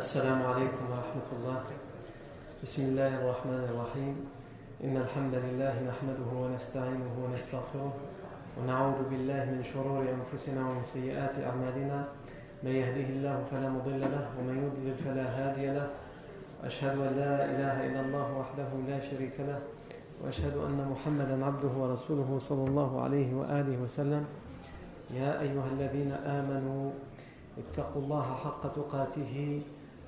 السلام عليكم ورحمة الله. بسم الله الرحمن الرحيم. إن الحمد لله نحمده ونستعينه ونستغفره ونعوذ بالله من شرور أنفسنا ومن سيئات أعمالنا. من يهده الله فلا مضل له ومن يضلل فلا هادي له. وأشهد أن لا إله إلا الله وحده لا شريك له. وأشهد أن محمدا عبده ورسوله صلى الله عليه وآله وسلم. يا أيها الذين آمنوا اتقوا الله حق تقاته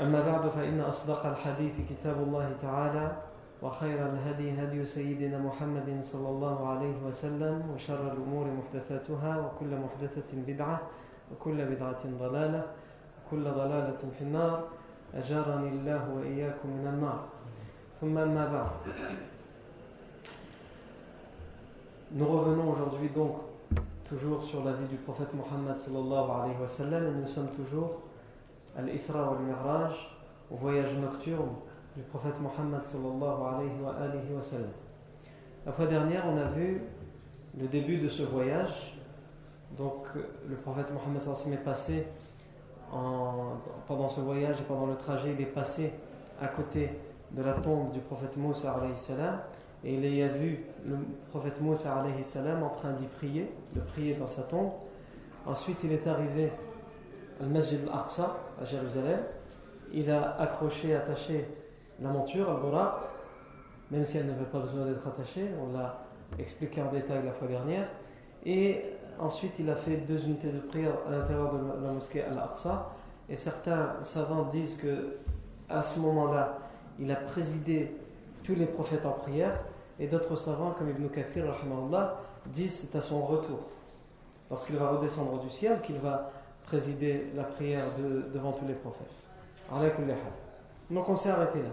أما بعد فإن أصدق الحديث كتاب الله تعالى وخير الهدي هدي سيدنا محمد صلى الله عليه وسلم وشر الأمور محدثاتها وكل محدثة بدعة وكل بدعة ضلالة وكل ضلالة في النار. أجارني الله وإياكم من النار. ثم أما بعد. Nous revenons aujourd'hui donc toujours sur la vie du prophète Mohammed sallallahu alayhi wa sallam et nous sommes toujours à l'Isra wal Mi'raj, au voyage nocturne du prophète Mohammed sallallahu alayhi wa, alayhi wa sallam. La fois dernière, on a vu le début de ce voyage. Donc, le prophèt Mohammed sallallahu est passé en, pendant ce voyage et pendant le trajet, il est passé à côté de la tombe du prophète Moussa alayhi salam et il y a vu le prophète Moussa alayhi salam en train d'y prier, de prier dans sa tombe. Ensuite, il est arrivé au Masjid al-Aqsa à Jérusalem. Il a accroché, attaché la monture, al-Buraq, même si elle n'avait pas besoin d'être attachée, on l'a expliqué en détail la fois dernière. Et ensuite, il a fait deux unités de prière à l'intérieur de la mosquée al-Aqsa. Et certains savants disent que à ce moment-là, il a présidé tous les prophètes en prière, et d'autres savants comme Ibn Kathir disent c'est à son retour, lorsqu'il va redescendre du ciel, qu'il va présider la prière de, devant tous les prophètes. Donc on s'est arrêté là.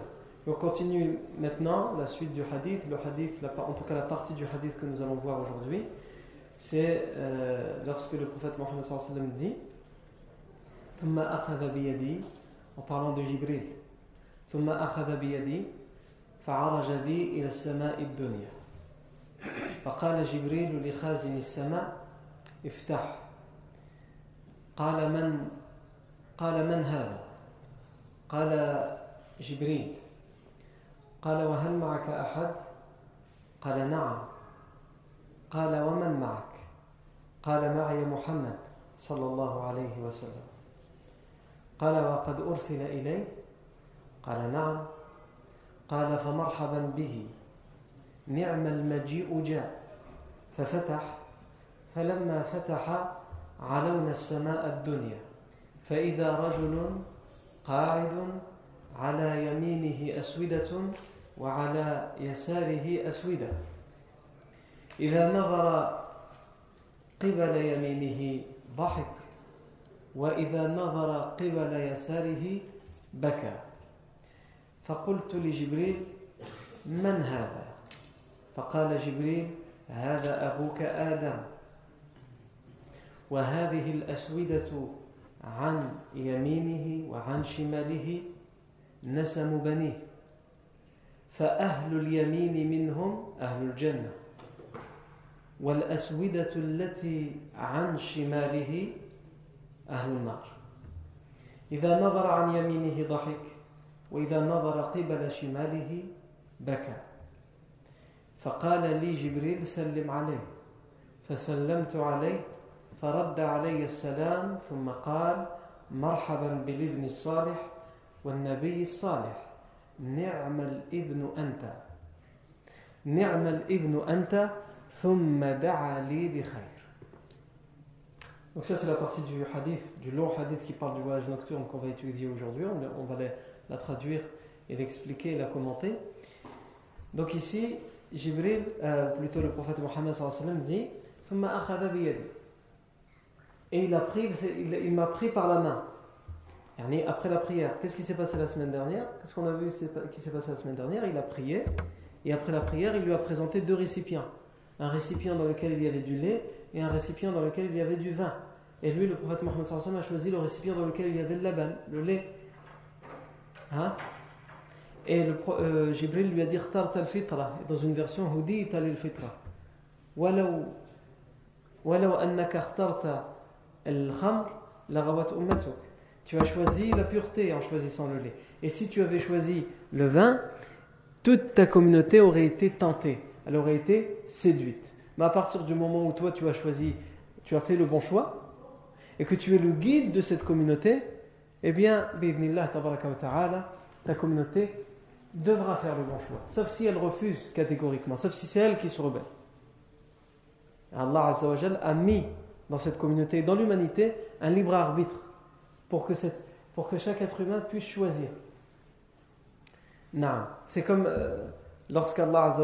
On continue maintenant la suite du hadith. Le hadith, la, en tout cas la partie du hadith que nous allons voir aujourd'hui, c'est euh, lorsque le prophète Mohammed sallam dit en parlant de Jibril ثم أخذ بيدي فعرج بي إلى السماء الدنيا فقال جبريل لخازن السماء افتح قال من قال من هذا؟ قال جبريل. قال وهل معك أحد؟ قال نعم. قال ومن معك؟ قال معي محمد صلى الله عليه وسلم. قال وقد أرسل إليه قال نعم. قال فمرحبا به. نعم المجيء جاء. ففتح فلما فتح علونا السماء الدنيا فإذا رجل قاعد على يمينه أسودة وعلى يساره أسودة. إذا نظر قبل يمينه ضحك وإذا نظر قبل يساره بكى. فقلت لجبريل من هذا؟ فقال جبريل هذا أبوك آدم. وهذه الأسودة عن يمينه وعن شماله نسم بنيه. فأهل اليمين منهم أهل الجنة. والأسودة التي عن شماله أهل النار. إذا نظر عن يمينه ضحك وإذا نظر قبل شماله بكى. فقال لي جبريل سلم عليه. فسلمت عليه فرد علي السلام ثم قال مرحبا بالابن الصالح والنبي الصالح نعم الابن أنت نعم الابن أنت ثم دعا لي بخير Donc ça c'est la partie du hadith, du long hadith qui parle du voyage nocturne qu'on va étudier aujourd'hui. On, on va les, la traduire et l'expliquer et la commenter. Donc ici, Jibril, euh, plutôt le prophète Mohammed dit Et il a pris, il, il m'a pris par la main. Après la prière, qu'est-ce qui s'est passé la semaine dernière? Qu'est-ce qu'on a vu qui s'est passé la semaine dernière? Il a prié, et après la prière, il lui a présenté deux récipients. Un récipient dans lequel il y avait du lait, et un récipient dans lequel il y avait du vin. Et lui, le prophète Mohammed a choisi le récipient dans lequel il y avait le laban, le lait. Hein? Et le, euh, Jibril lui a dit al-fitra. Dans une version, Hudi al-fitra. Tu as choisi la pureté en choisissant le lait. Et si tu avais choisi le vin, toute ta communauté aurait été tentée, elle aurait été séduite. Mais à partir du moment où toi tu as choisi, tu as fait le bon choix, et que tu es le guide de cette communauté, eh bien, ta communauté devra faire le bon choix. Sauf si elle refuse catégoriquement, sauf si c'est elle qui se rebelle. Allah a mis dans cette communauté, dans l'humanité, un libre arbitre pour que, chaque être humain puisse choisir. C'est comme euh, lorsqu'Allah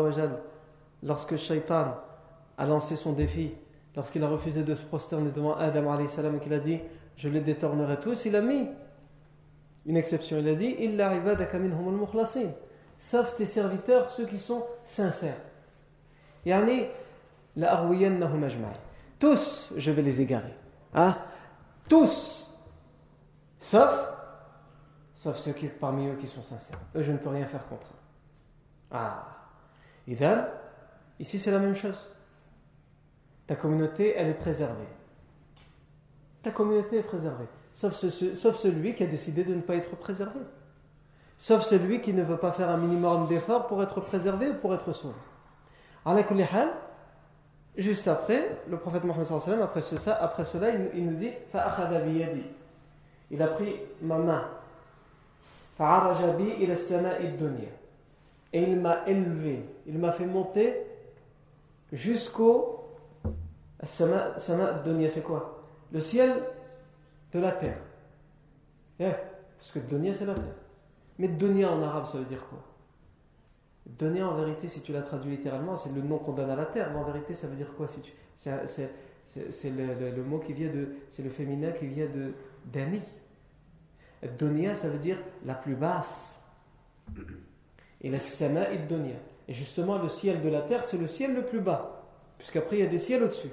lorsque Shaitan a lancé son défi, lorsqu'il a refusé de se prosterner devant Adam et qu'il a dit Je les détournerai tous, il a mis une exception. Il a dit Sauf tes serviteurs, ceux qui sont sincères. Yani, tous, je vais les égarer. Hein? Tous Sauf, sauf ceux qui, parmi eux qui sont sincères. Eux, je ne peux rien faire contre eux. Ah. Et ici c'est la même chose. Ta communauté, elle est préservée. Ta communauté est préservée. Sauf, celui qui a décidé de ne pas être préservé. Sauf celui qui ne veut pas faire un minimum d'effort pour être préservé ou pour être sauvé. Juste après, le prophète Mohammed après, cela, après cela, il, nous dit il a pris ma main. Et il m'a élevé, il m'a fait monter jusqu'au dunya, c'est quoi? Le ciel de la terre. Eh, parce que dunya c'est la terre. Mais dunya en arabe ça veut dire quoi? Dunya en vérité, si tu la traduis littéralement, c'est le nom qu'on donne à la terre, mais en vérité ça veut dire quoi si C'est le, mot qui vient de. C'est le féminin qui vient de d'ami. Dunya, ça veut dire la plus basse. Et la sama et dunya. Et justement, le ciel de la terre, c'est le ciel le plus bas. Puisqu'après, il y a des ciels au-dessus.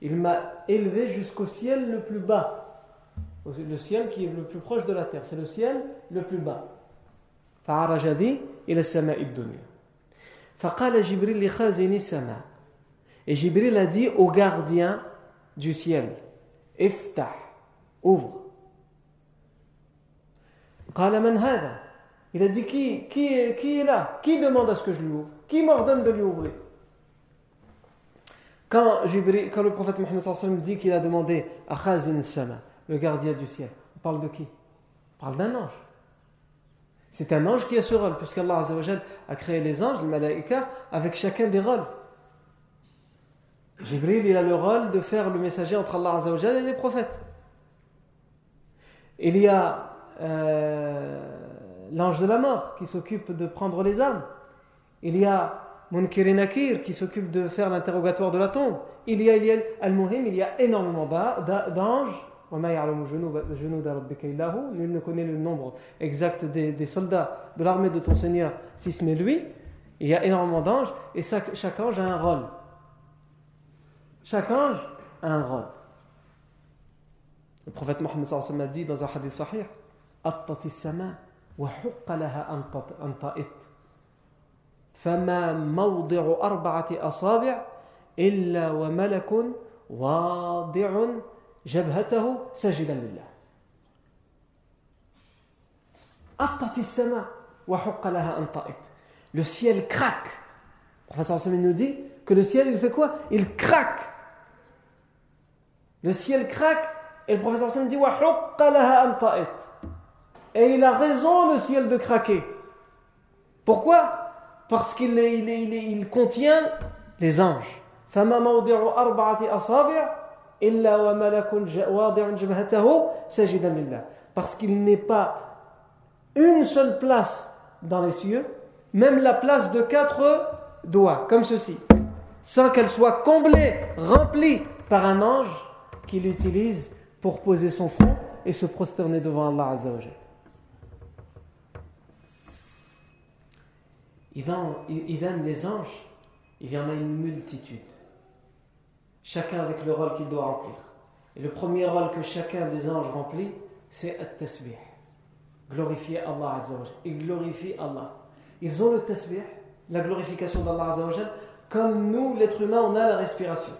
Il m'a élevé jusqu'au ciel le plus bas. Le ciel qui est le plus proche de la terre. C'est le ciel le plus bas. Et Jibril a dit au gardien du ciel Iftah, ouvre. Il a dit qui, qui, est, qui est là? Qui demande à ce que je lui ouvre? Qui m'ordonne de lui ouvrir? Quand, quand le prophète Mohammed dit qu'il a demandé à Khazin Sama, le gardien du ciel, on parle de qui? On parle d'un ange. C'est un ange qui a ce rôle, puisqu'Allah a créé les anges, les malaïka, avec chacun des rôles. Jibril, il a le rôle de faire le messager entre Allah et les prophètes. Il y a euh, l'ange de la mort qui s'occupe de prendre les âmes. Il y a Munkir Nakir qui s'occupe de faire l'interrogatoire de la tombe. Il y a, il Al-Muhim, il y a énormément d'anges. Nul ne connaît le nombre exact des, soldats de l'armée de ton Seigneur si ce n'est lui. Il y a énormément d'anges et chaque ange a un rôle. Chaque ange a un rôle. Le prophète Mohammed a dit dans un hadith sahih فما موضع أربعة أصابع إلا وملك واضع جبهته ساجدا لله أطت السماء وحق لها أن طئت Le ciel craque. Le prophète nous dit que le ciel, il fait quoi Il craque. Le ciel craque et le professeur Sam dit Et il a raison le ciel de craquer. Pourquoi Parce qu'il il, il, il contient les anges. Parce qu'il n'est pas une seule place dans les cieux, même la place de quatre doigts, comme ceci, sans qu'elle soit comblée, remplie par un ange qu'il utilise pour poser son front et se prosterner devant Allah Azzawajal. Idem, les anges, il y en a une multitude. Chacun avec le rôle qu'il doit remplir. Et le premier rôle que chacun des anges remplit, c'est at-tasbih. Glorifier Allah Azzawajal. Ils glorifient Allah. Ils ont le tasbih, la glorification d'Allah Azzawajal, comme nous, l'être humain, on a la respiration.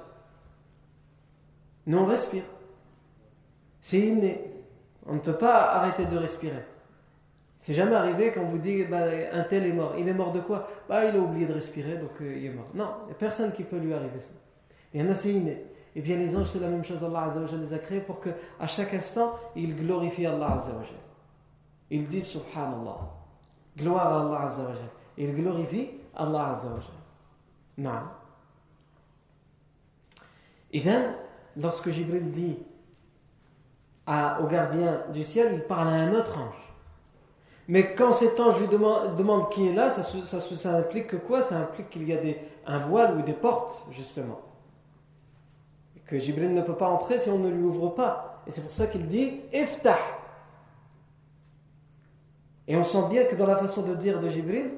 Nous, on respire. C'est inné. On ne peut pas arrêter de respirer. C'est jamais arrivé quand on vous dit bah, un tel est mort. Il est mort de quoi? Bah, Il a oublié de respirer, donc euh, il est mort. Non, il n'y a personne qui peut lui arriver ça. Et bien les anges, c'est la même chose. Allah Azzawajal les a créés pour qu'à chaque instant, ils glorifient Allah Azzawajal. Ils disent Subhanallah. Gloire à Allah Azzawajal. Ils glorifient Allah Azzawajal. Non. Et bien, lorsque Jibril dit au gardien du ciel, il parle à un autre ange. Mais quand cet ange lui demande, qui est là, ça, ça, implique que quoi? Ça implique qu'il y a des, un voile ou des portes, justement. Que Jibril ne peut pas entrer si on ne lui ouvre pas. Et c'est pour ça qu'il dit Iftah. Et on sent bien que dans la façon de dire de Jibril,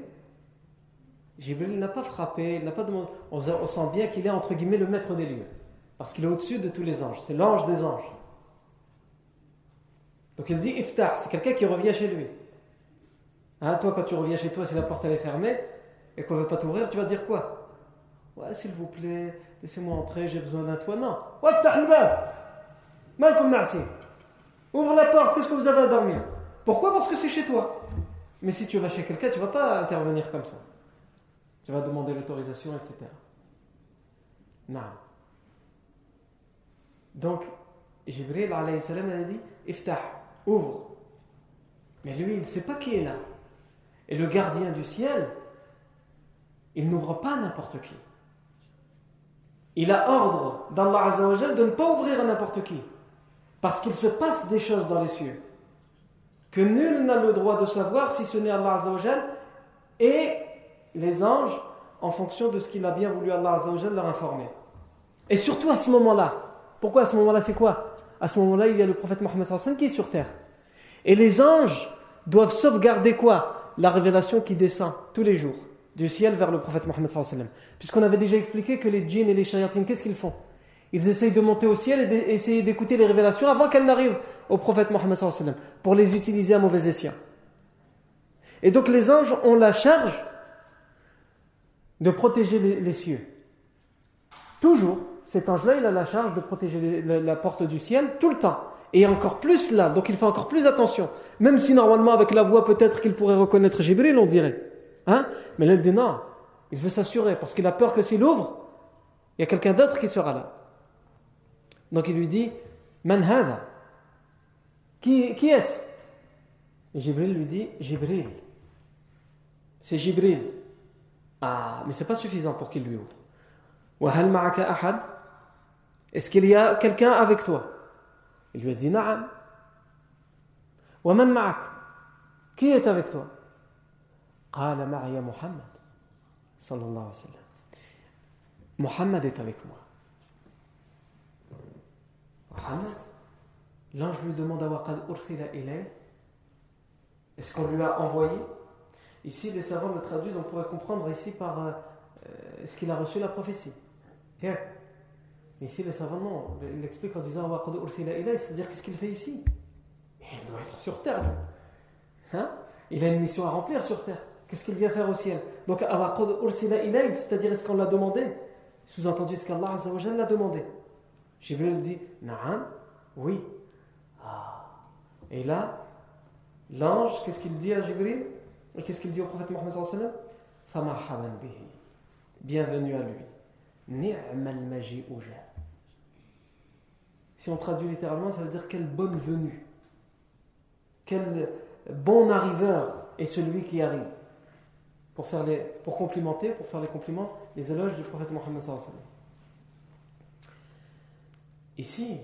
Jibril n'a pas frappé, il n'a pas demandé. On sent bien qu'il est entre guillemets le maître des lieux. Parce qu'il est au-dessus de tous les anges. C'est l'ange des anges. Donc il dit Iftah, c'est quelqu'un qui revient chez lui. Hein, toi, quand tu reviens chez toi, si la porte est fermée et qu'on ne veut pas t'ouvrir, tu vas dire quoi? Ouais, s'il vous plaît, laissez-moi entrer, j'ai besoin d'un toit. Non. Ouvre la porte, qu'est-ce que vous avez à dormir? Pourquoi? Parce que c'est chez toi. Mais si tu vas chez quelqu'un, tu ne vas pas intervenir comme ça. Tu vas demander l'autorisation, etc. Non. Donc, Jibril alayhi salam a dit Iftah, ouvre. Mais lui, il ne sait pas qui est là. Et le gardien du ciel, il n'ouvre pas n'importe qui. Il a ordre d'Allah Azzawajal de ne pas ouvrir à n'importe qui. Parce qu'il se passe des choses dans les cieux. Que nul n'a le droit de savoir si ce n'est Allah Azzawajal et les anges en fonction de ce qu'il a bien voulu Allah Azzawajal leur informer. Et surtout à ce moment-là. Pourquoi à ce moment-là c'est quoi? À ce moment-là il y a le prophète Mohammed qui est sur terre. Et les anges doivent sauvegarder quoi? La révélation qui descend tous les jours du ciel vers le prophète Mohammed puisqu'on avait déjà expliqué que les djinns et les shayatines qu'est-ce qu'ils font? Ils essayent de monter au ciel et d'essayer d'écouter les révélations avant qu'elles n'arrivent au prophète Mohammed pour les utiliser à mauvais escient. Et donc les anges ont la charge de protéger les, cieux. Toujours cet ange-là il a la charge de protéger la porte du ciel tout le temps. Et encore plus là, donc il fait encore plus attention. Même si normalement avec la voix peut-être qu'il pourrait reconnaître Jibril, on dirait. Hein? Mais là, il dit non. Il veut s'assurer parce qu'il a peur que s'il ouvre, il y a quelqu'un d'autre qui sera là. Donc il lui dit Manhada. Qui, est-ce? Et Jibril lui dit Jibril. C'est Jibril. Ah, mais c'est pas suffisant pour qu'il lui ouvre. Wahal ma'aka ahad? Est-ce qu'il y a quelqu'un avec toi? Il lui a dit Na'am. Waman ma'ak? Qui est avec toi? قال معي محمد صلى الله عليه وسلم Mohammed est avec moi. Mohammed L'ange lui demande à Waqad Ursila ilay Est-ce qu'on lui a envoyé Ici, les savants le traduisent, on pourrait comprendre ici par euh, est-ce qu'il a reçu la prophétie Here. Mais ici, les savants, non. Il explique en disant c'est-à-dire qu'est-ce qu'il fait ici Il doit être sur terre. Hein il a une mission à remplir sur terre. Qu'est-ce qu'il vient faire au ciel Donc, c'est-à-dire est-ce qu'on l'a demandé Sous-entendu, est-ce qu'Allah l'a demandé Jibril dit Na'am, oui. Ah. Et là, l'ange, qu'est-ce qu'il dit à Jibril Et qu'est-ce qu'il dit au prophète Mohammed Bienvenue à lui. Maji'uja. Si on traduit littéralement, ça veut dire quelle bonne venue. Quel bon arriveur est celui qui arrive. Pour, faire les, complimenter, pour faire les compliments, les éloges du prophète Mohammed. Ici,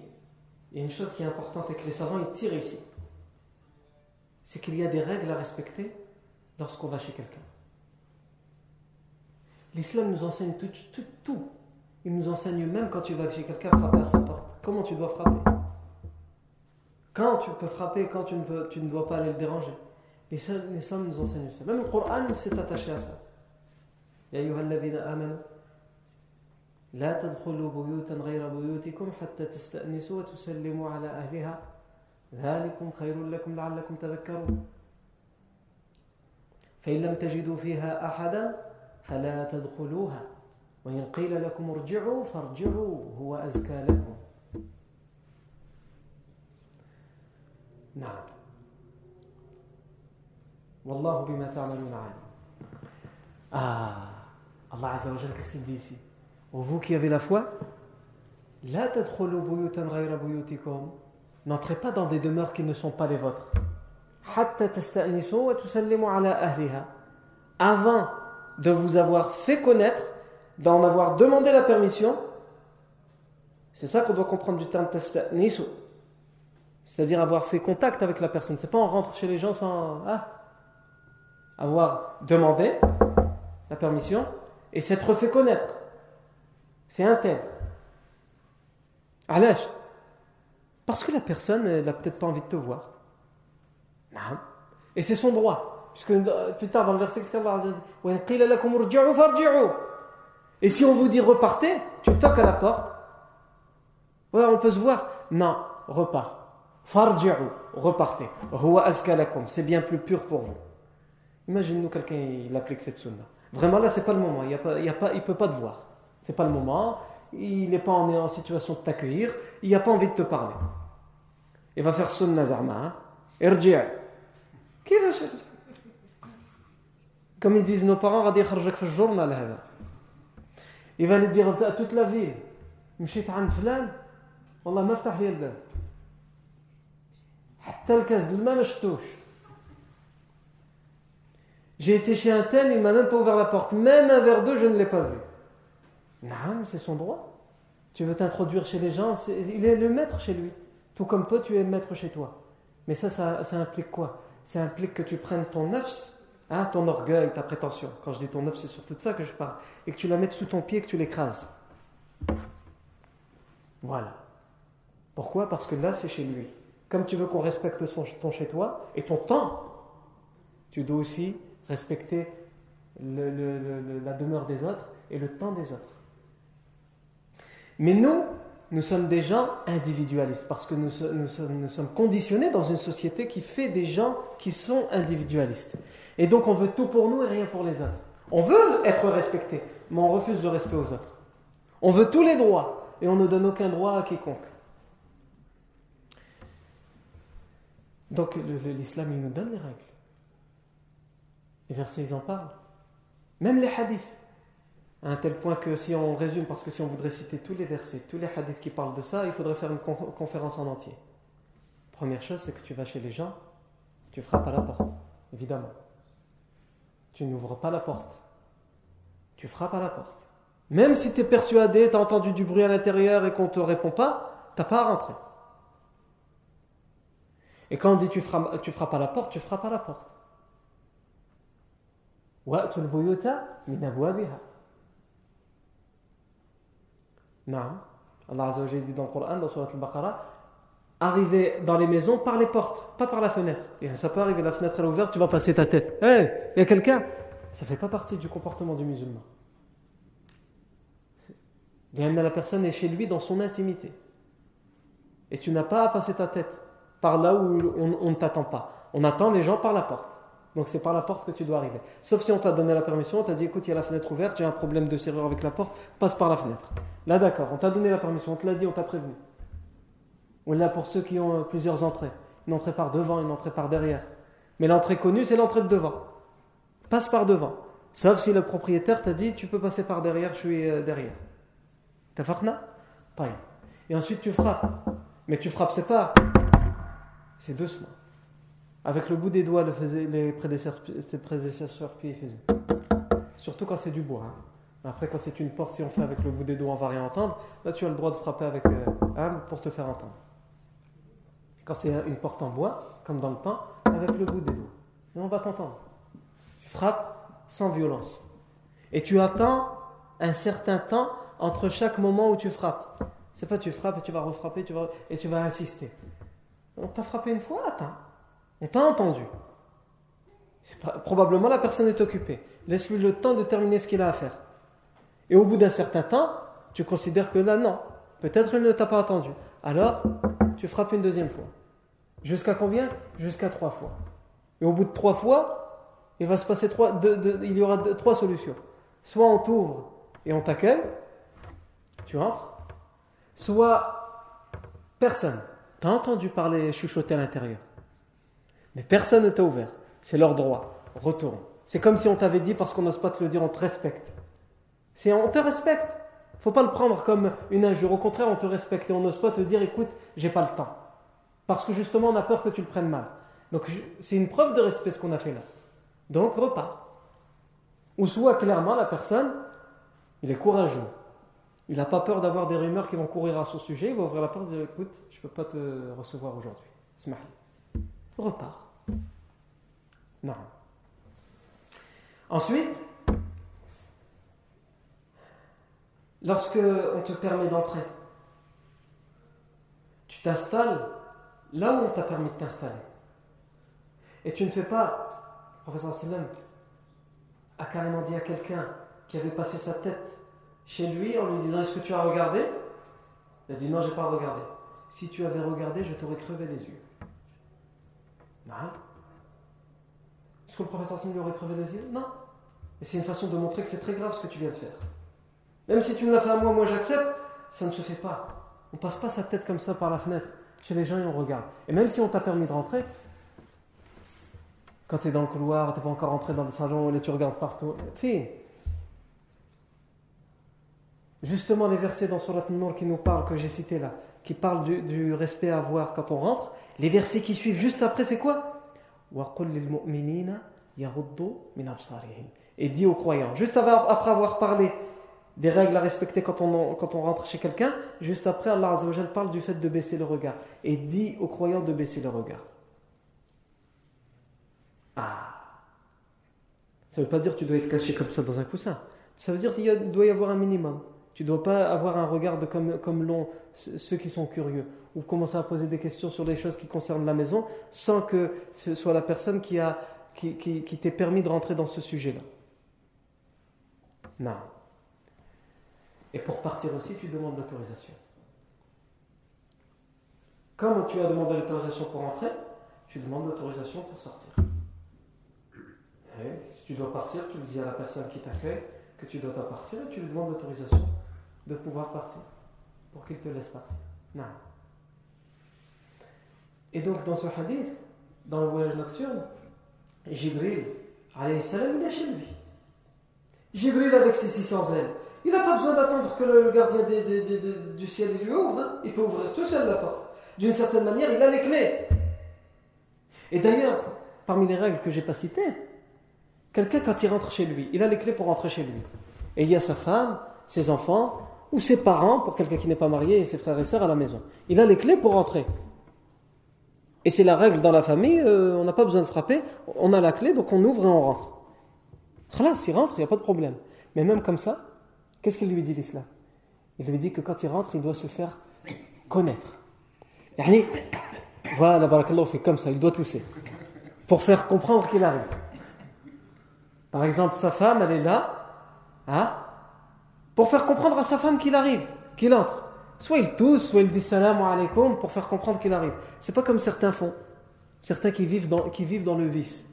il y a une chose qui est importante et que les savants tirent ici. C'est qu'il y a des règles à respecter lorsqu'on va chez quelqu'un. L'islam nous enseigne tout, il nous enseigne même quand tu vas chez quelqu'un frapper à sa porte. Comment tu dois frapper? Quand tu peux frapper, quand tu ne dois pas aller le déranger. Enseigne ça. Même le Coran s'est attaché à ça. Ya ayyuhalladhina amanu لا تدخلوا بيوتا غير بيوتكم حتى تستأنسوا وتسلموا على أهلها. ذلكم خير لكم لعلكم تذكرون. فإن لم تجدوا فيها أحدا فلا تدخلوها. وإن قيل لكم ارجعوا فارجعوا هو أزكى لكم. نعم. Wallahu bima ta'malun Ah, Allah Azza wa qu'est-ce qu'il dit ici Vous qui avez la foi, la tadkhulu buyutan ghayra buyutikum. N'entrez pas dans des demeures qui ne sont pas les vôtres. Hatta tasta'nisu wa tusallimu ala ahliha. Avant de vous avoir fait connaître, d'en avoir demandé la permission, c'est ça qu'on doit comprendre du terme tasta'nisu. C'est-à-dire avoir fait contact avec la personne. C'est pas on rentre chez les gens sans ah avoir demandé la permission et s'être fait connaître. C'est un tel. l'âge Parce que la personne, n'a peut-être pas envie de te voir. Et c'est son droit. Puisque euh, plus tard dans le verset, Et si on vous dit repartez, tu toques à la porte. Voilà, on peut se voir. Non, repars. Farji'u, repartez. C'est bien plus pur pour vous. Imagine-nous quelqu'un, il applique cette sunna. Vraiment là, c'est pas le moment. Il ne peut pas te voir. C'est pas le moment. Il n'est pas en, situation de t'accueillir. Il n'a pas envie de te parler. Il va faire sunna zarma. Irji'. Qui va chercher Comme ils disent nos parents, journal. Il va lui dire à toute la ville مشيت عند فلان والله ما فتح لي الباب حتى الكاس الماء ما شفتوش j'ai été chez un tel, il m'a même pas ouvert la porte. Même un verre d'eau, je ne l'ai pas vu. Non, c'est son droit. Tu veux t'introduire chez les gens, il est le maître chez lui. Tout comme toi, tu es le maître chez toi. Mais ça, ça, implique quoi? Ça implique que tu prennes ton nefs, hein, ton orgueil, ta prétention. Quand je dis ton nefs, c'est surtout de ça que je parle. Et que tu la mettes sous ton pied et que tu l'écrases. Voilà. Pourquoi? Parce que là, c'est chez lui. Comme tu veux qu'on respecte ton chez toi et ton temps, tu dois aussi respecter la demeure des autres et le temps des autres. Mais nous, nous sommes des gens individualistes parce que nous, sommes, conditionnés dans une société qui fait des gens qui sont individualistes. Et donc on veut tout pour nous et rien pour les autres. On veut être respecté, mais on refuse le respect aux autres. On veut tous les droits et on ne donne aucun droit à quiconque. Donc l'islam, il nous donne les règles. Les versets, ils en parlent. Même les hadiths. À un tel point que si on résume, parce que si on voudrait citer tous les versets, tous les hadiths qui parlent de ça, il faudrait faire une conférence en entier. Première chose, c'est que tu vas chez les gens, tu frappes à la porte, évidemment. Tu n'ouvres pas la porte. Tu frappes à la porte. Même si tu es persuadé, tu as entendu du bruit à l'intérieur et qu'on ne te répond pas, tu n'as pas à rentrer. Et quand on dit tu frappes, tu frappes à la porte, tu frappes à la porte. وأتوا البيوت من أبوابها Non. Allah Azza dit dans le Coran, dans Surat al-Baqarah, arriver dans les maisons par les portes, pas par la fenêtre. Et ça peut arriver, la fenêtre est ouverte, tu vas passer ta tête. Hé, il y a quelqu'un Ça fait pas partie du comportement du musulman. La personne est chez lui dans son intimité. Et tu n'as pas à passer ta tête par là où on ne t'attend pas. On attend les gens par la porte. Donc c'est par la porte que tu dois arriver. Sauf si on t'a donné la permission, on t'a dit écoute, il y a la fenêtre ouverte, j'ai un problème de serrure avec la porte, passe par la fenêtre. Là d'accord, on t'a donné la permission, on te l'a dit, on t'a prévenu. Ou là pour ceux qui ont euh, plusieurs entrées. Une entrée par devant, une entrée par derrière. Mais l'entrée connue, c'est l'entrée de devant. Passe par devant. Sauf si le propriétaire t'a dit tu peux passer par derrière, je suis euh, derrière. T'as Pas. Et ensuite tu frappes. Mais tu frappes, c'est pas. C'est doucement. Avec le bout des doigts, le faisaient, les prédécesseurs pieds faisaient. Surtout quand c'est du bois. Hein. Après, quand c'est une porte, si on fait avec le bout des doigts, on va rien entendre. Là, tu as le droit de frapper avec euh, pour te faire entendre. Quand c'est une porte en bois, comme dans le temps, avec le bout des doigts. Et on va t'entendre. Tu frappes sans violence. Et tu attends un certain temps entre chaque moment où tu frappes. C'est pas tu frappes et tu vas refrapper et tu vas insister. On t'a frappé une fois, attends. On t'a entendu. Probablement la personne est occupée. Laisse-lui le temps de terminer ce qu'il a à faire. Et au bout d'un certain temps, tu considères que là, non. Peut-être il ne t'a pas attendu. Alors, tu frappes une deuxième fois. Jusqu'à combien? Jusqu'à trois fois. Et au bout de trois fois, il va se passer trois, il y aura trois solutions. Soit on t'ouvre et on t'accueille, tu rentres. Soit personne. T'as entendu parler chuchoter à l'intérieur. Mais personne ne t'a ouvert. C'est leur droit. Retourne. C'est comme si on t'avait dit parce qu'on n'ose pas te le dire, on te respecte. On te respecte. Faut pas le prendre comme une injure. Au contraire, on te respecte et on n'ose pas te dire écoute, j'ai pas le temps. Parce que justement, on a peur que tu le prennes mal. Donc c'est une preuve de respect ce qu'on a fait là. Donc repars. Ou soit clairement la personne, il est courageux. Il n'a pas peur d'avoir des rumeurs qui vont courir à son sujet. Il va ouvrir la porte et dire écoute, je ne peux pas te recevoir aujourd'hui. Repars. Non. Ensuite, lorsque on te permet d'entrer, tu t'installes là où on t'a permis de t'installer. Et tu ne fais pas, le professeur Sallam a carrément dit à quelqu'un qui avait passé sa tête chez lui en lui disant Est-ce que tu as regardé? Il a dit Non, j'ai pas regardé. Si tu avais regardé, je t'aurais crevé les yeux. Non. Est-ce que le professeur lui aurait crevé les yeux? Non. Et c'est une façon de montrer que c'est très grave ce que tu viens de faire. Même si tu me l'as fait à moi, moi j'accepte, ça ne se fait pas. On passe pas sa tête comme ça par la fenêtre chez les gens et on regarde. Et même si on t'a permis de rentrer, quand tu es dans le couloir, tu pas encore rentré dans le salon, et tu regardes partout, fais. Justement, les versets dans Surat qui nous parlent, que j'ai cité là, qui parlent du, respect à avoir quand on rentre, les versets qui suivent juste après, c'est quoi? Et dit aux croyants, juste après avoir parlé des règles à respecter quand on, quand on rentre chez quelqu'un, juste après, Allah Azzawajal parle du fait de baisser le regard. Et dit aux croyants de baisser le regard. Ah Ça ne veut pas dire que tu dois être caché comme ça dans un coussin. Ça veut dire qu'il doit y avoir un minimum. Tu ne dois pas avoir un regard comme, comme l'ont ceux qui sont curieux. Ou commencer à poser des questions sur les choses qui concernent la maison sans que ce soit la personne qui, qui, qui, t'ait permis de rentrer dans ce sujet-là. Non. Et pour partir aussi, tu demandes l'autorisation. Comme tu as demandé l'autorisation pour entrer, tu demandes l'autorisation pour sortir. si tu dois partir, tu le dis à la personne qui t'accueille que tu dois partir et tu lui demandes l'autorisation de pouvoir partir pour qu'il te laisse partir. Non. Et donc dans ce hadith, dans le voyage nocturne, Jibril, alayhi salam, il est chez lui. Jibril avec ses 600 ailes. Il n'a pas besoin d'attendre que le gardien du ciel lui ouvre. Hein. Il peut ouvrir tout seul la porte. D'une certaine manière, il a les clés. Et d'ailleurs, parmi les règles que j'ai pas citées, quelqu'un quand il rentre chez lui, il a les clés pour rentrer chez lui. Et il y a sa femme, ses enfants, ou ses parents, pour quelqu'un qui n'est pas marié, et ses frères et sœurs à la maison. Il a les clés pour rentrer. Et c'est la règle dans la famille, euh, on n'a pas besoin de frapper, on a la clé, donc on ouvre et on rentre. Là, s'il rentre, il n'y a pas de problème. Mais même comme ça, Qu'est-ce qu'il lui dit l'islam? Il lui dit que quand il rentre, il doit se faire connaître. Voilà, barakallahu fait comme ça, il doit tousser. Pour faire comprendre qu'il arrive. Par exemple, sa femme, elle est là, hein, pour faire comprendre à sa femme qu'il arrive, qu'il entre. Soit il tousse, soit il dit salam alaikum pour faire comprendre qu'il arrive. C'est pas comme certains font. Certains qui vivent, dans, qui vivent dans le vice.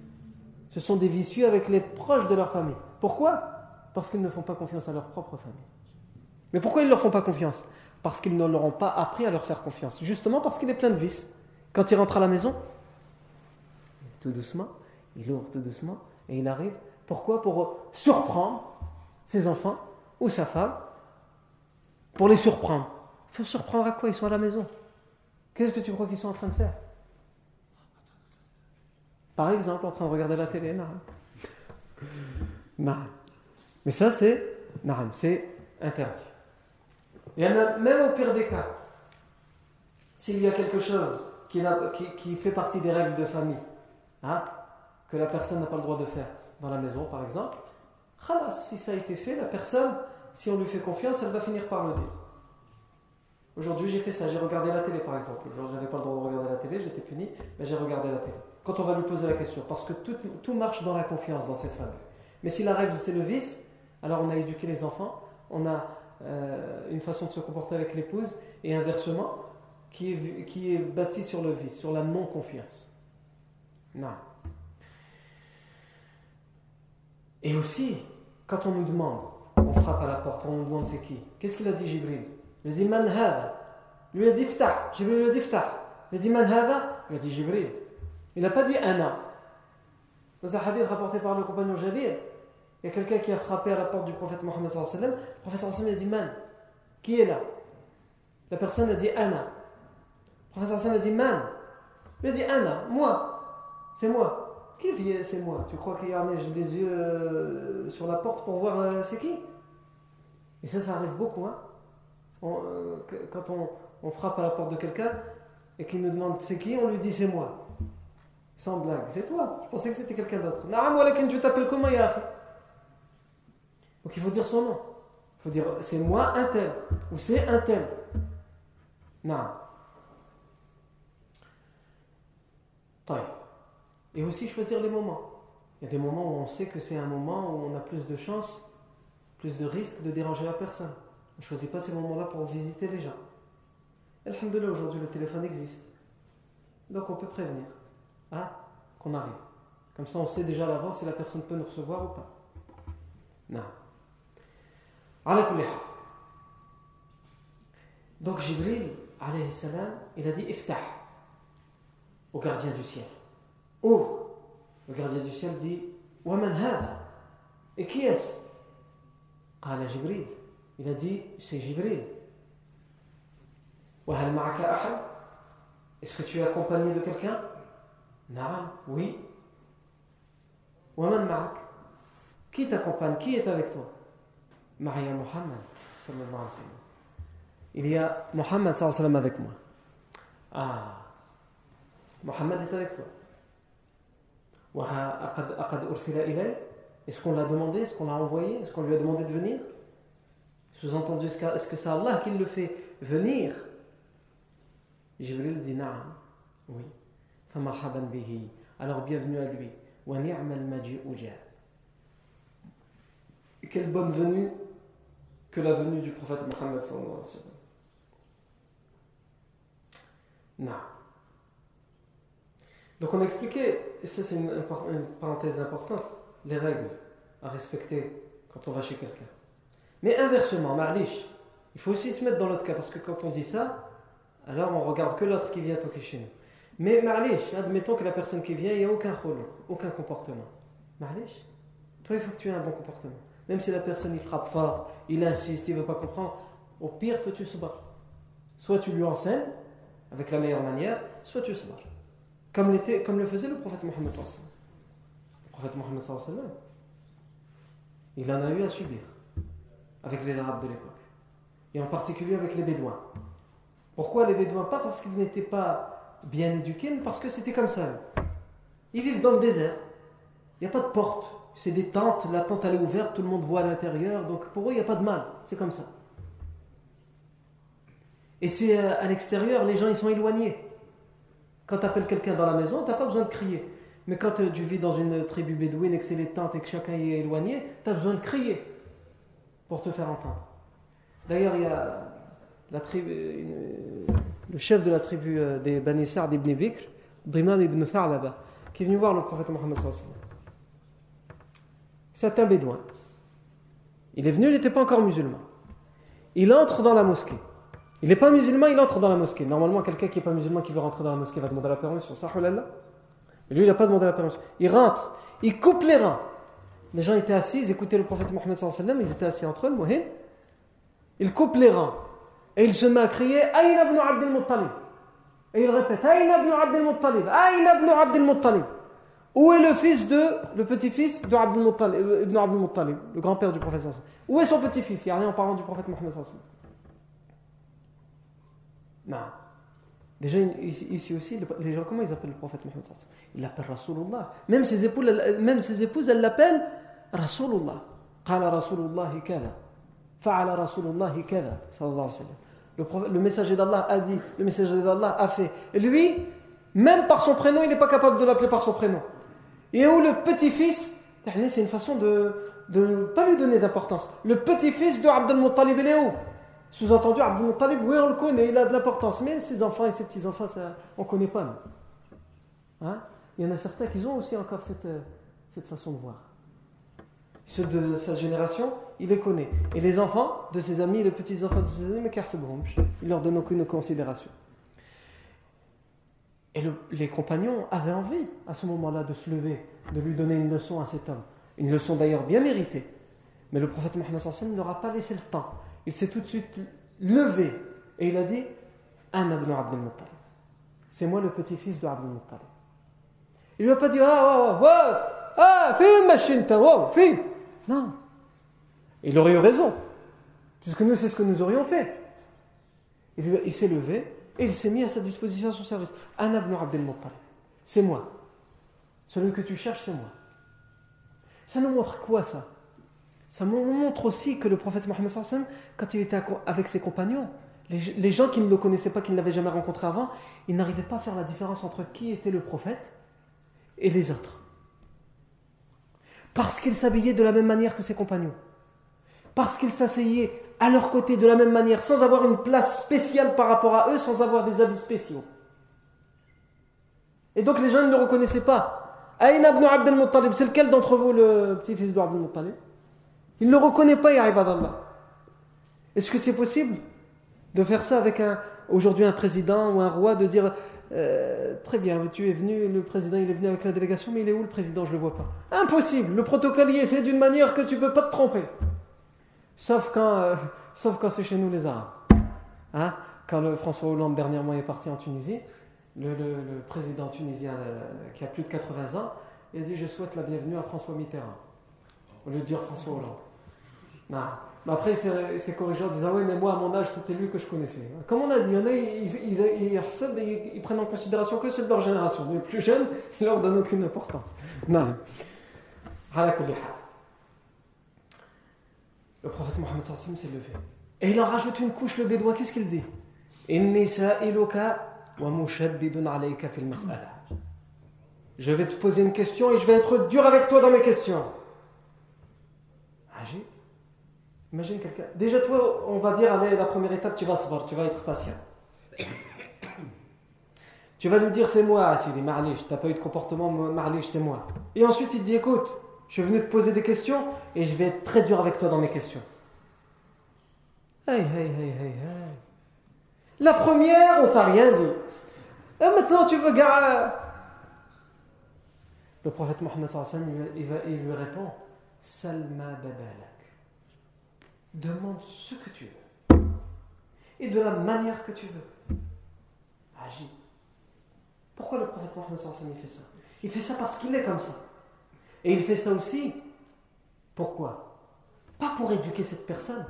Ce sont des vicieux avec les proches de leur famille. Pourquoi? Parce qu'ils ne font pas confiance à leur propre famille. Mais pourquoi ils ne leur font pas confiance? Parce qu'ils ne leur ont pas appris à leur faire confiance. Justement parce qu'il est plein de vices. Quand il rentre à la maison, tout doucement, il ouvre tout doucement et il arrive. Pourquoi? Pour surprendre ses enfants ou sa femme. Pour les surprendre. Faut surprendre à quoi? Ils sont à la maison. Qu'est-ce que tu crois qu'ils sont en train de faire? Par exemple, en train de regarder la télé. Mais ça, c'est c'est interdit. Il y a, même au pire des cas, s'il y a quelque chose qui, qui, fait partie des règles de famille, hein, que la personne n'a pas le droit de faire dans la maison, par exemple, si ça a été fait, la personne si on lui fait confiance, elle va finir par le dire. Aujourd'hui, j'ai fait ça, j'ai regardé la télé par exemple. Aujourd'hui, j'avais pas le droit de regarder la télé, j'étais puni, mais j'ai regardé la télé. Quand on va lui poser la question, parce que tout, marche dans la confiance dans cette famille. Mais si la règle c'est le vice, alors on a éduqué les enfants, on a euh, une façon de se comporter avec l'épouse, et inversement, qui est, qui est bâtie sur le vice, sur la non-confiance. Non. Et aussi, quand on nous demande, on frappe à la porte, on nous demande c'est qui Qu'est-ce qu'il a dit Jibril Il a dit Man hada Lui a dit Ftah. Jibril lui a dit Ftah. Il a dit Man hada Il a dit Jibril. Il n'a pas dit Anna. Dans un hadith rapporté par le compagnon Jabir, il y a quelqu'un qui a frappé à la porte du prophète Mohammed. Le prophète sallallahu a dit Man Qui est là La personne a dit Anna. Le prophète sallallahu a dit Man Il a dit Anna, moi. C'est moi. Vient C'est moi? Tu crois qu'il y a j'ai des yeux euh, sur la porte pour voir euh, c'est qui? Et ça, ça arrive beaucoup. Hein euh, quand on, on, frappe à la porte de quelqu'un et qu'il nous demande c'est qui, on lui dit c'est moi. Sans blague. C'est toi. Je pensais que c'était quelqu'un d'autre. Moi, tu t'appelles comment, Donc il faut dire son nom. Il faut dire c'est moi un tel. Ou c'est un tel. Et aussi choisir les moments. Il y a des moments où on sait que c'est un moment où on a plus de chances, plus de risques de déranger la personne. On ne choisit pas ces moments-là pour visiter les gens. Alhamdulillah, aujourd'hui le téléphone existe. Donc on peut prévenir hein, qu'on arrive. Comme ça on sait déjà à l'avance si la personne peut nous recevoir ou pas. Non. Donc Jibril, alayhi salam, il a dit Iftah au gardien du ciel. Ouvre. Le gardien du ciel dit Waman Et qui est-ce? Jibril. Il a dit C'est Jibril. Est-ce que tu es accompagné de quelqu'un? Naam, oui. Waman ma'ak? Qui t'accompagne? Qui est avec toi? Maria Muhammad. Il y a Muhammad avec moi. Ah, Muhammad est avec toi. Est-ce qu'on l'a demandé? Est-ce qu'on l'a envoyé? Est-ce qu'on lui a demandé de venir? Sous-entendu, est-ce que c'est Allah qui le fait venir? Jibril dit Naam. Oui. Alors bienvenue à lui. Quelle bonne venue que la venue du prophète Mohammed sallallahu alayhi wa sallam. Donc on a expliqué, et ça c'est une, parenthèse importante, les règles à respecter quand on va chez quelqu'un. Mais inversement, Marlich, il faut aussi se mettre dans l'autre cas, parce que quand on dit ça, alors on regarde que l'autre qui vient toquer chez nous. Mais Marlich, admettons que la personne qui vient, il n'y a aucun rôle, aucun comportement. Marlich, toi il faut que tu aies un bon comportement. Même si la personne il frappe fort, il insiste, il ne veut pas comprendre, au pire, toi tu se bats. Soit tu lui enseignes avec la meilleure manière, soit tu se bats. Comme, le faisait le prophète Mohammed. Le prophète Mohammed, il en a eu à subir avec les Arabes de l'époque. Et en particulier avec les Bédouins. Pourquoi les Bédouins? Pas parce qu'ils n'étaient pas bien éduqués, mais parce que c'était comme ça. Ils vivent dans le désert. Il n'y a pas de porte. C'est des tentes. La tente elle est ouverte, tout le monde voit à l'intérieur. Donc pour eux, il n'y a pas de mal. C'est comme ça. Et c'est euh, à l'extérieur, les gens ils sont éloignés. Quand tu appelles quelqu'un dans la maison, tu n'as pas besoin de crier. Mais quand tu vis dans une tribu bédouine et que c'est les tentes et que chacun est éloigné, tu as besoin de crier pour te faire entendre. D'ailleurs, il y a la tribu, le chef de la tribu euh, des Bani Sa'd ibn Bikr, Dhimam ibn Tha'laba, qui est venu voir le prophète Mohammed C'est un bédouin. Il est venu, il n'était pas encore musulman. Il entre dans la mosquée. Il n'est pas musulman, il entre dans la mosquée. Normalement, quelqu'un qui n'est pas musulman qui veut rentrer dans la mosquée va demander la permission. Mais lui, il n'a pas demandé la permission. Il rentre, il coupe les reins. Les gens étaient assis, ils écoutaient le prophète Mohammed ils étaient assis entre eux, Il coupe les reins. Et il se met à crier Aïna ibn Abdel Muttalib. Et il répète Aïna ibn Abdel Muttalib. Aïna ibn Abdel Muttalib. Où est le fils de, le petit-fils de Abdel Muttalib, ibn Abdel Muttalib, le grand-père du prophète Où est son petit-fils? Il n'y a rien en parlant du prophète Mohammed. Non. Déjà, ici aussi, les gens, comment ils appellent le prophète Mohammed Ils l'appellent Rasulullah. Même ses épouses, même ses épouses elles l'appellent Rasulullah. قال رسول الله كذا Fa'ala Rasulullah kada, sallallahu alayhi wa sallam. Le, le messager d'Allah a dit, le messager d'Allah a fait. Et lui, même par son prénom, il n'est pas capable de l'appeler par son prénom. Et où le petit-fils, c'est une façon de ne pas lui donner d'importance. Le petit-fils de Abdel Muttalib, il est où Sous-entendu, Abdel Muttalib, oui, on le connaît, il a de l'importance. Mais ses enfants et ses petits-enfants, on ne connaît pas. Hein? Il y en a certains qui ont aussi encore cette, euh, cette façon de voir. Ceux de sa génération, il les connaît. Et les enfants de ses amis, les petits-enfants de ses amis, mais car il leur donne aucune considération. Et les compagnons avaient envie, à ce moment-là, de se lever, de lui donner une leçon à cet homme. Une leçon d'ailleurs bien méritée. Mais le prophète Mohammed n'aura pas laissé le temps. Il s'est tout de suite levé et il a dit Anna ibn Abdel Muttalib. C'est moi le petit-fils de Abdel Muttalib. Il ne lui a pas dit Ah, ah, ah, ah, fais machine, oh, fais. Non. Il aurait eu raison. Puisque nous, c'est ce que nous aurions fait. Il, il s'est levé et il s'est mis à sa disposition à son service. Anna ibn Abdel Muttalib. C'est moi. Celui que tu cherches, c'est moi. Ça nous montre quoi ça? Ça montre aussi que le prophète Mohammed quand il était avec ses compagnons, les, gens qui ne le connaissaient pas, qui ne jamais rencontré avant, ils n'arrivaient pas à faire la différence entre qui était le prophète et les autres. Parce qu'il s'habillait de la même manière que ses compagnons. Parce qu'il s'asseyait à leur côté de la même manière, sans avoir une place spéciale par rapport à eux, sans avoir des habits spéciaux. Et donc les gens ne le reconnaissaient pas. Aïn ibn Abdel Muttalib, c'est lequel d'entre vous le petit-fils d'Abdel Muttalib Il ne reconnaît pas, Ya Allah. Est-ce que c'est possible de faire ça avec un, aujourd'hui un président ou un roi, de dire euh, très bien, tu es venu, le président est venu avec la délégation, mais il est où le président? Je ne le vois pas. Impossible, le protocole y est fait d'une manière que tu ne peux pas te tromper. Sauf quand, euh, sauf quand c'est chez nous les Arabes. Hein? Quand le François Hollande dernièrement est parti en Tunisie, le, président tunisien euh, qui a plus de 80 ans, il a dit Je souhaite la bienvenue à François Mitterrand. Au lieu de dire François Hollande. Non. Mais après, il s'est corrigé en disant Oui, mais moi, à mon âge, c'était lui que je connaissais. Comme on a dit, il y en a, ils, prennent en considération que ceux de leur génération. Les plus jeunes, ils leur donnent aucune importance. Non. Le prophète Mohammed s'est levé. Et il en rajoute une couche, le bédouin, qu'est-ce qu'il dit? Je vais te poser une question et je vais être dur avec toi dans mes questions. Agi. Imagine quelqu'un. Déjà, toi, on va dire, allez, la première étape, tu vas savoir, tu vas être patient. Tu vas lui dire, c'est moi, Sidi, tu n'as pas eu de comportement, Marlich, c'est moi. Et ensuite, il dit, écoute, je suis venu te poser des questions et je vais être très dur avec toi dans mes questions. Hey, hey, hey, hey, hey. La première, on t'a rien dit. Et maintenant, tu veux gare. Le prophète Mohammed il, il lui répond Salma badalak. Demande ce que tu veux. Et de la manière que tu veux. Agis. Pourquoi le prophète Mohammed il fait ça? Il fait ça parce qu'il est comme ça. Et il fait ça aussi. Pourquoi? Pas pour éduquer cette personne,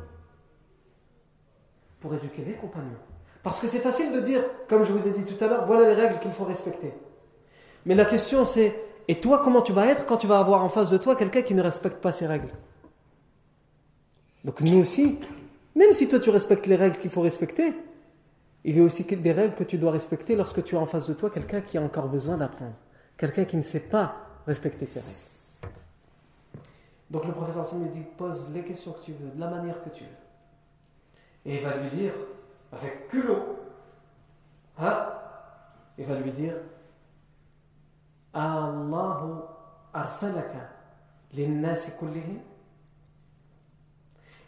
pour éduquer les compagnons. Parce que c'est facile de dire, comme je vous ai dit tout à l'heure, voilà les règles qu'il faut respecter. Mais la question c'est, et toi comment tu vas être quand tu vas avoir en face de toi quelqu'un qui ne respecte pas ces règles? Donc nous aussi, même si toi tu respectes les règles qu'il faut respecter, il y a aussi des règles que tu dois respecter lorsque tu as en face de toi quelqu'un qui a encore besoin d'apprendre, quelqu'un qui ne sait pas respecter ces règles. Donc le professeur Sam lui dit pose les questions que tu veux, de la manière que tu veux. Et il va lui dire, avec culot, hein, il va lui dire Allahu arsalaka linnasi kullihim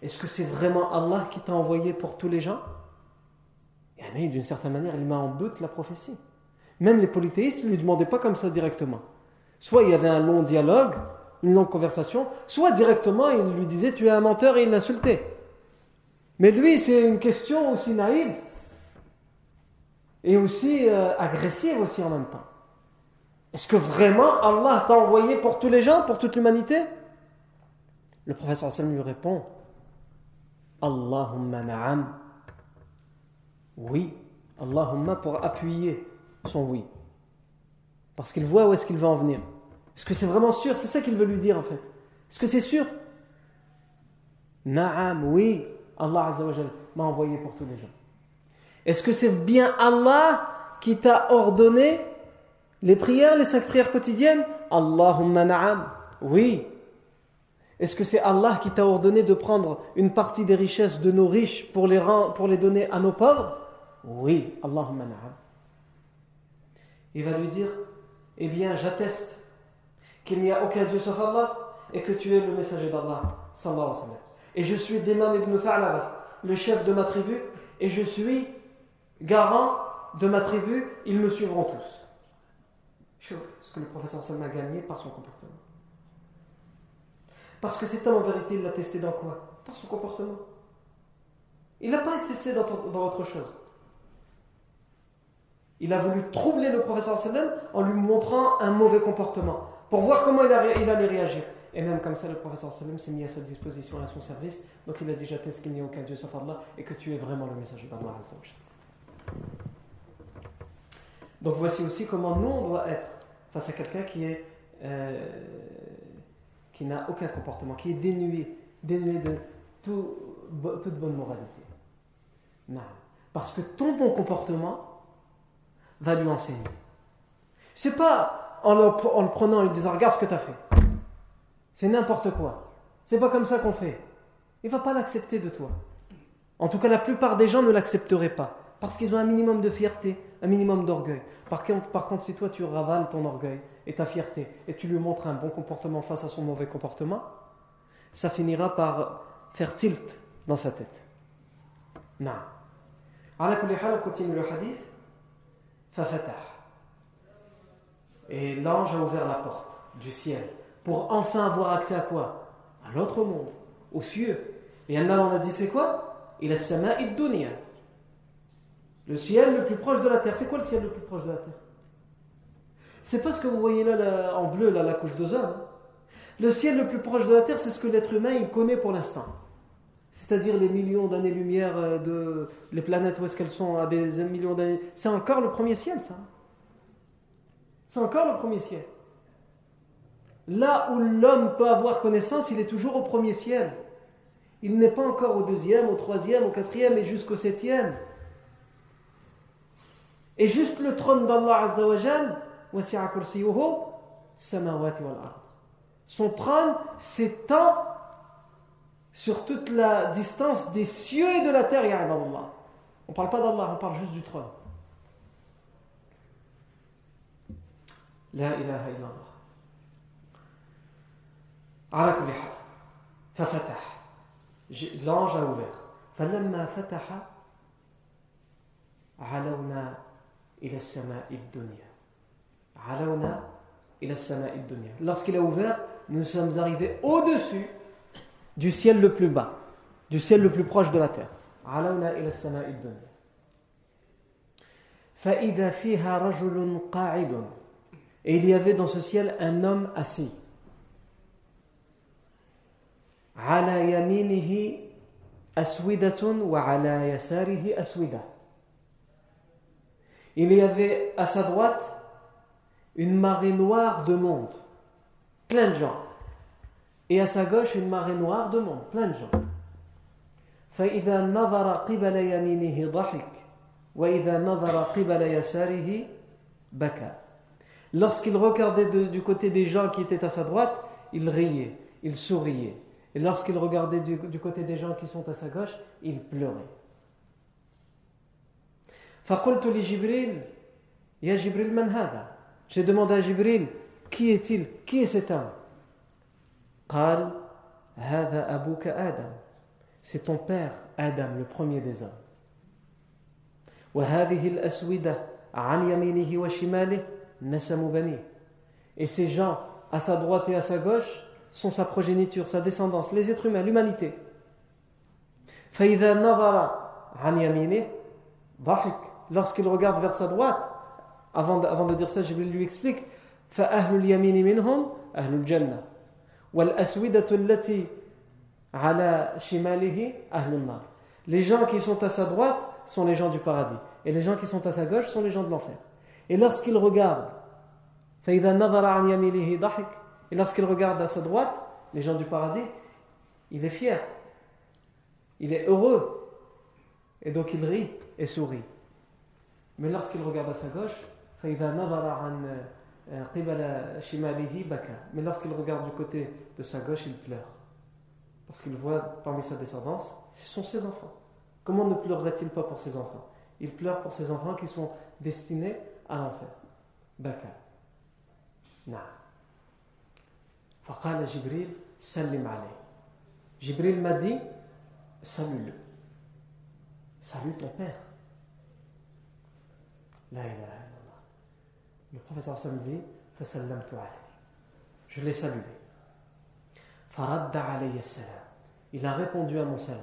Est-ce que c'est vraiment Allah qui t'a envoyé pour tous les gens? Et d'une certaine manière, il met en doute la prophétie. Même les polythéistes ne lui demandaient pas comme ça directement. Soit il y avait un long dialogue, une longue conversation, soit directement il lui disait tu es un menteur et il l'insultait. Mais lui, c'est une question aussi naïve et aussi euh, agressive aussi en même temps. Est-ce que vraiment Allah t'a envoyé pour tous les gens, pour toute l'humanité? Le professeur Hassan lui répond Allahumma na'am. Oui, Allahumma pour appuyer son oui. Parce qu'il voit où est-ce qu'il va en venir. Est-ce que c'est vraiment sûr? C'est ça qu'il veut lui dire en fait. Est-ce que c'est sûr? Naam, oui. Allah m'a envoyé pour tous les gens. Est-ce que c'est bien Allah qui t'a ordonné les prières, les cinq prières quotidiennes? Allahumma na'am. Oui. Est-ce que c'est Allah qui t'a ordonné de prendre une partie des richesses de nos riches pour les, donner à nos pauvres? Oui. Allahumma na'am. Il va lui dire Eh bien, j'atteste qu'il n'y a aucun Dieu sauf Allah et que tu es le messager d'Allah. Et je suis Dimam ibn Tha'laba, le chef de ma tribu, et je suis garant de ma tribu, ils me suivront tous. ce que le professeur Salman a gagné par son comportement. Parce que cet homme, en vérité, il l'a testé dans quoi? Dans son comportement. Il n'a pas été testé dans, dans, autre chose. Il a voulu troubler le professeur Salman en lui montrant un mauvais comportement, pour voir comment il, il allait réagir. Et même comme ça, le professeur Sallam s'est mis à sa disposition, à son service. Donc il a dit J'atteste qu'il n'y a aucun Dieu sauf Allah et que tu es vraiment le messager d'Allah. Donc voici aussi comment nous on doit être face à quelqu'un qui est euh, qui n'a aucun comportement, qui est dénué, dénué de tout, toute bonne moralité. Non. Parce que ton bon comportement va lui enseigner. C'est pas en le, en le prenant et lui disant regarde ce que tu as fait. C'est n'importe quoi. C'est pas comme ça qu'on fait. Il va pas l'accepter de toi. En tout cas, la plupart des gens ne l'accepteraient pas. Parce qu'ils ont un minimum de fierté, un minimum d'orgueil. Par, par, contre, si toi tu ravales ton orgueil et ta fierté et tu lui montres un bon comportement face à son mauvais comportement, ça finira par faire tilt dans sa tête. Non. on continue le hadith. Et l'ange a ouvert la porte du ciel pour enfin avoir accès à quoi? À l'autre monde, aux cieux. Et Allah on a dit c'est quoi? Il a sama dunya. Le ciel le plus proche de la terre. C'est quoi le ciel le plus proche de la terre? C'est pas ce que vous voyez là, en bleu, là, la couche d'ozone. Le ciel le plus proche de la terre, c'est ce que l'être humain il connaît pour l'instant. C'est-à-dire les millions d'années-lumière euh, de les planètes où est-ce qu'elles sont à des millions d'années. C'est encore le premier ciel, ça. C'est encore le premier ciel. Là où l'homme peut avoir connaissance, il est toujours au premier ciel. Il n'est pas encore au deuxième, au troisième, au quatrième et jusqu'au septième. Et juste le trône d'Allah Azzawajal, son trône s'étend sur toute la distance des cieux et de la terre, On ne parle pas d'Allah, on parle juste du trône. La ilaha illallah. على كل حال ففتح l'ange a ouvert فلما فتح علونا إلى السماء الدنيا Lorsqu'il a ouvert, nous sommes arrivés au-dessus du ciel le plus bas, du ciel le plus proche de la terre. Et il y avait dans ce ciel un homme assis. Il y avait à sa droite une marée noire de monde, plein de gens. Et à sa gauche une marée noire de monde, plein de gens. فإذا نظر قبل يمينه ضحك وإذا نظر قبل يساره بكى Lorsqu'il regardait de, du côté des gens qui étaient à sa droite, il riait, il souriait. Et lorsqu'il regardait du, côté des gens qui sont à sa gauche, il pleurait. J'ai demandé à Jibril, qui est-il? Qui est cet homme? C'est ton père, Adam, le premier des hommes. Et ces gens, à sa droite et à sa gauche, sont sa progéniture, sa descendance, les êtres humains, l'humanité. Lorsqu'il regarde vers sa droite, avant de, dire ça, vais lui expliquer. Les gens qui sont à sa droite sont les gens du paradis. Et les gens qui sont à sa gauche sont les gens de l'enfer. Et lorsqu'il regarde, et lorsqu'il regarde à sa droite, les gens du paradis, il est fier. Il est heureux. Et donc il rit et sourit. Mais lorsqu'il regarde à sa gauche, mais lorsqu'il regarde du côté de sa gauche, il pleure. Parce qu'il voit parmi sa descendance, ce sont ses enfants. Comment ne pleurerait-il pas pour ses enfants? Il pleure pour ses enfants qui sont destinés à l'enfer. Baka. Na. Faqala Jibril, salim alayh. Jibril m'a dit, salue-le. Salue ton père. La ilaha le professeur Sam dit فسلمت عليه je l'ai salué فرد علي السلام il a répondu à mon salam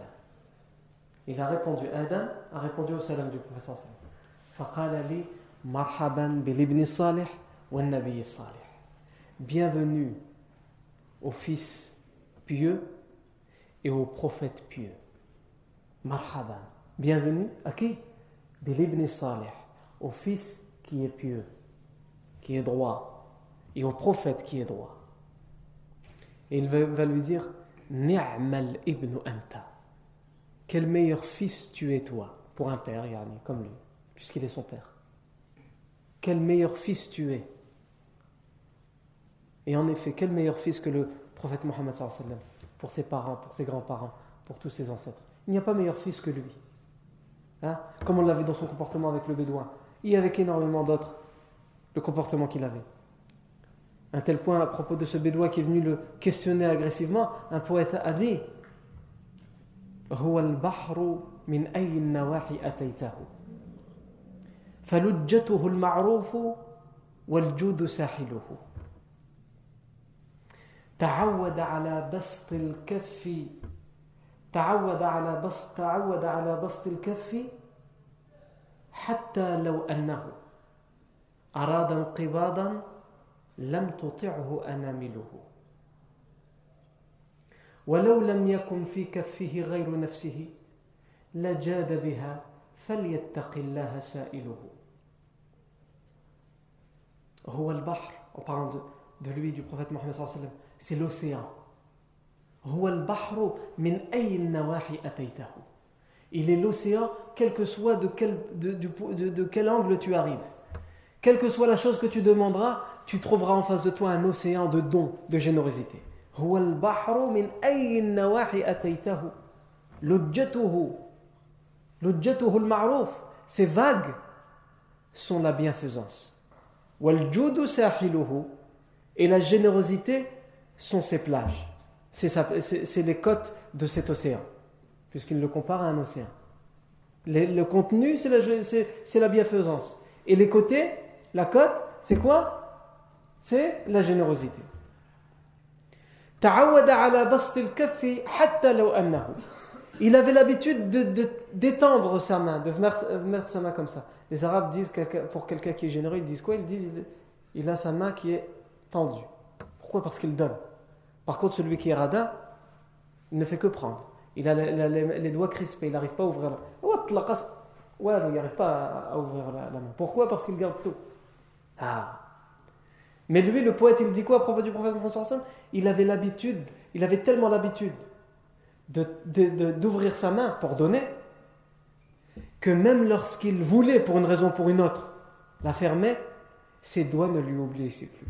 il a répondu Adam a répondu au salam du professeur Sam فقال لي مرحبا بالابن الصالح والنبي الصالح bienvenue au fils pieux et au prophète pieux. Marhaba. Bienvenue à qui Bilibni Salih, au fils qui est pieux, qui est droit, et au prophète qui est droit. Et il va, lui dire Ni'mal ibn anta. Quel meilleur fils tu es toi, pour un père, yani, comme lui, puisqu'il est son père. Quel meilleur fils tu es. Et en effet, quel meilleur fils que le prophète Mohammed pour ses parents, pour ses grands-parents, pour tous ses ancêtres. Il n'y a pas meilleur fils que lui. Hein? Comme on l'a vu dans son comportement avec le bédouin. Et avec énormément d'autres, le comportement qu'il avait. Un tel point à propos de ce bédouin qui est venu le questionner agressivement, un poète a dit تعود على بسط الكف تعود على بسط تعود على بسط الكف حتى لو أنه أراد انقباضا لم تطعه أنامله ولو لم يكن في كفه غير نفسه لجاد بها فليتق الله سائله هو البحر en parlant de, de lui du prophète Mohammed sallallahu alayhi wa sallam c'est l'océan. Il est l'océan, quel que soit de quel, de, de, de, quel angle tu arrives. Quelle que soit la chose que tu demanderas, tu trouveras en face de toi un océan de dons, de générosité. Ces vagues sont la bienfaisance. Et la générosité sont ces plages. C'est les côtes de cet océan, puisqu'il le compare à un océan. le contenu, c'est la, la bienfaisance. Et les côtés, la côte, c'est quoi? C'est la générosité. Il avait l'habitude d'étendre de, sa main, de mettre sa main comme ça. Les Arabes disent pour quelqu'un qui est généreux, ils disent quoi? Ils disent il a sa main qui est tendue. Pourquoi? Parce qu'il donne. Par contre, celui qui est radin, il ne fait que prendre. Il a les, doigts crispés, il n'arrive pas à ouvrir la Ouais, il n'arrive pas à, ouvrir la, main. Pourquoi? Parce qu'il garde tout. Ah. Mais lui, le poète, il dit quoi à propos du prophète Mohammed Il avait l'habitude, il avait tellement l'habitude d'ouvrir sa main pour donner, que même lorsqu'il voulait, pour une raison ou pour une autre, la fermer, ses doigts ne lui obéissaient plus.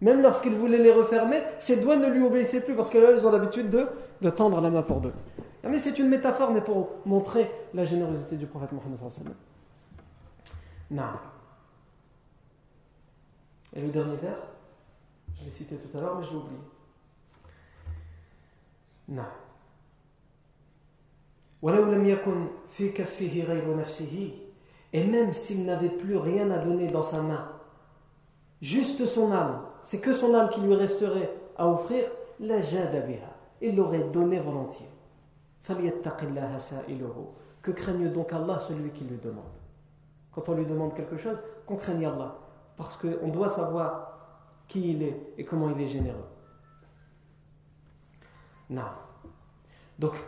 Même lorsqu'il voulait les refermer, ses doigts ne lui obéissaient plus parce qu'elles ont l'habitude de, de tendre la main pour deux. Mais c'est une métaphore, mais pour montrer la générosité du prophète Mohammed. Non. Et le dernier vers, je l'ai cité tout à l'heure, mais je l'ai oublié. Non. Et même s'il n'avait plus rien à donner dans sa main, juste son âme, c'est que son âme qui lui resterait à offrir, la il l'aurait donné volontiers. Que craigne donc Allah celui qui lui demande? Quand on lui demande quelque chose, qu'on craigne Allah. Parce qu'on doit savoir qui il est et comment il est généreux. Donc,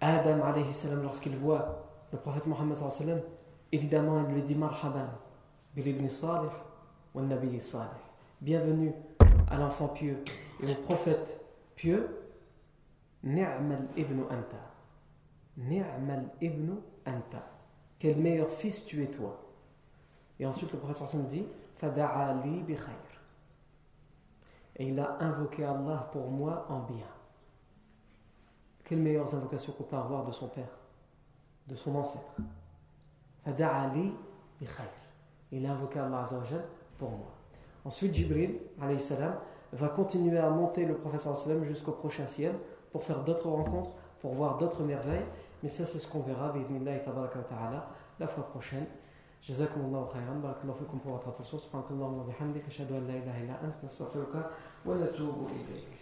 Adam, lorsqu'il voit le prophète Mohammed, évidemment, il lui dit ibn Salih, nabi Salih. Bienvenue à l'enfant pieux et prophète pieux Ni'mal ibn anta. Ni'mal ibn anta. Quel meilleur fils tu es toi? Et ensuite le prophète dit Fada'ali bi khayr. Et il a invoqué Allah pour moi en bien. Quelles meilleures invocations qu'on peut avoir de son père, de son ancêtre? Fada'ali bi khayr. Il a invoqué Allah pour moi. Ensuite, Jibril salam, va continuer à monter le prophète sallam jusqu'au prochain ciel pour faire d'autres rencontres, pour voir d'autres merveilles. Mais ça, c'est ce qu'on verra, la fois prochaine. جزاكم الله خيرا بارك الله فيكم pour votre attention سبحانك اللهم وبحمدك أشهد أن لا إله إلا أنت نستغفرك ونتوب إليك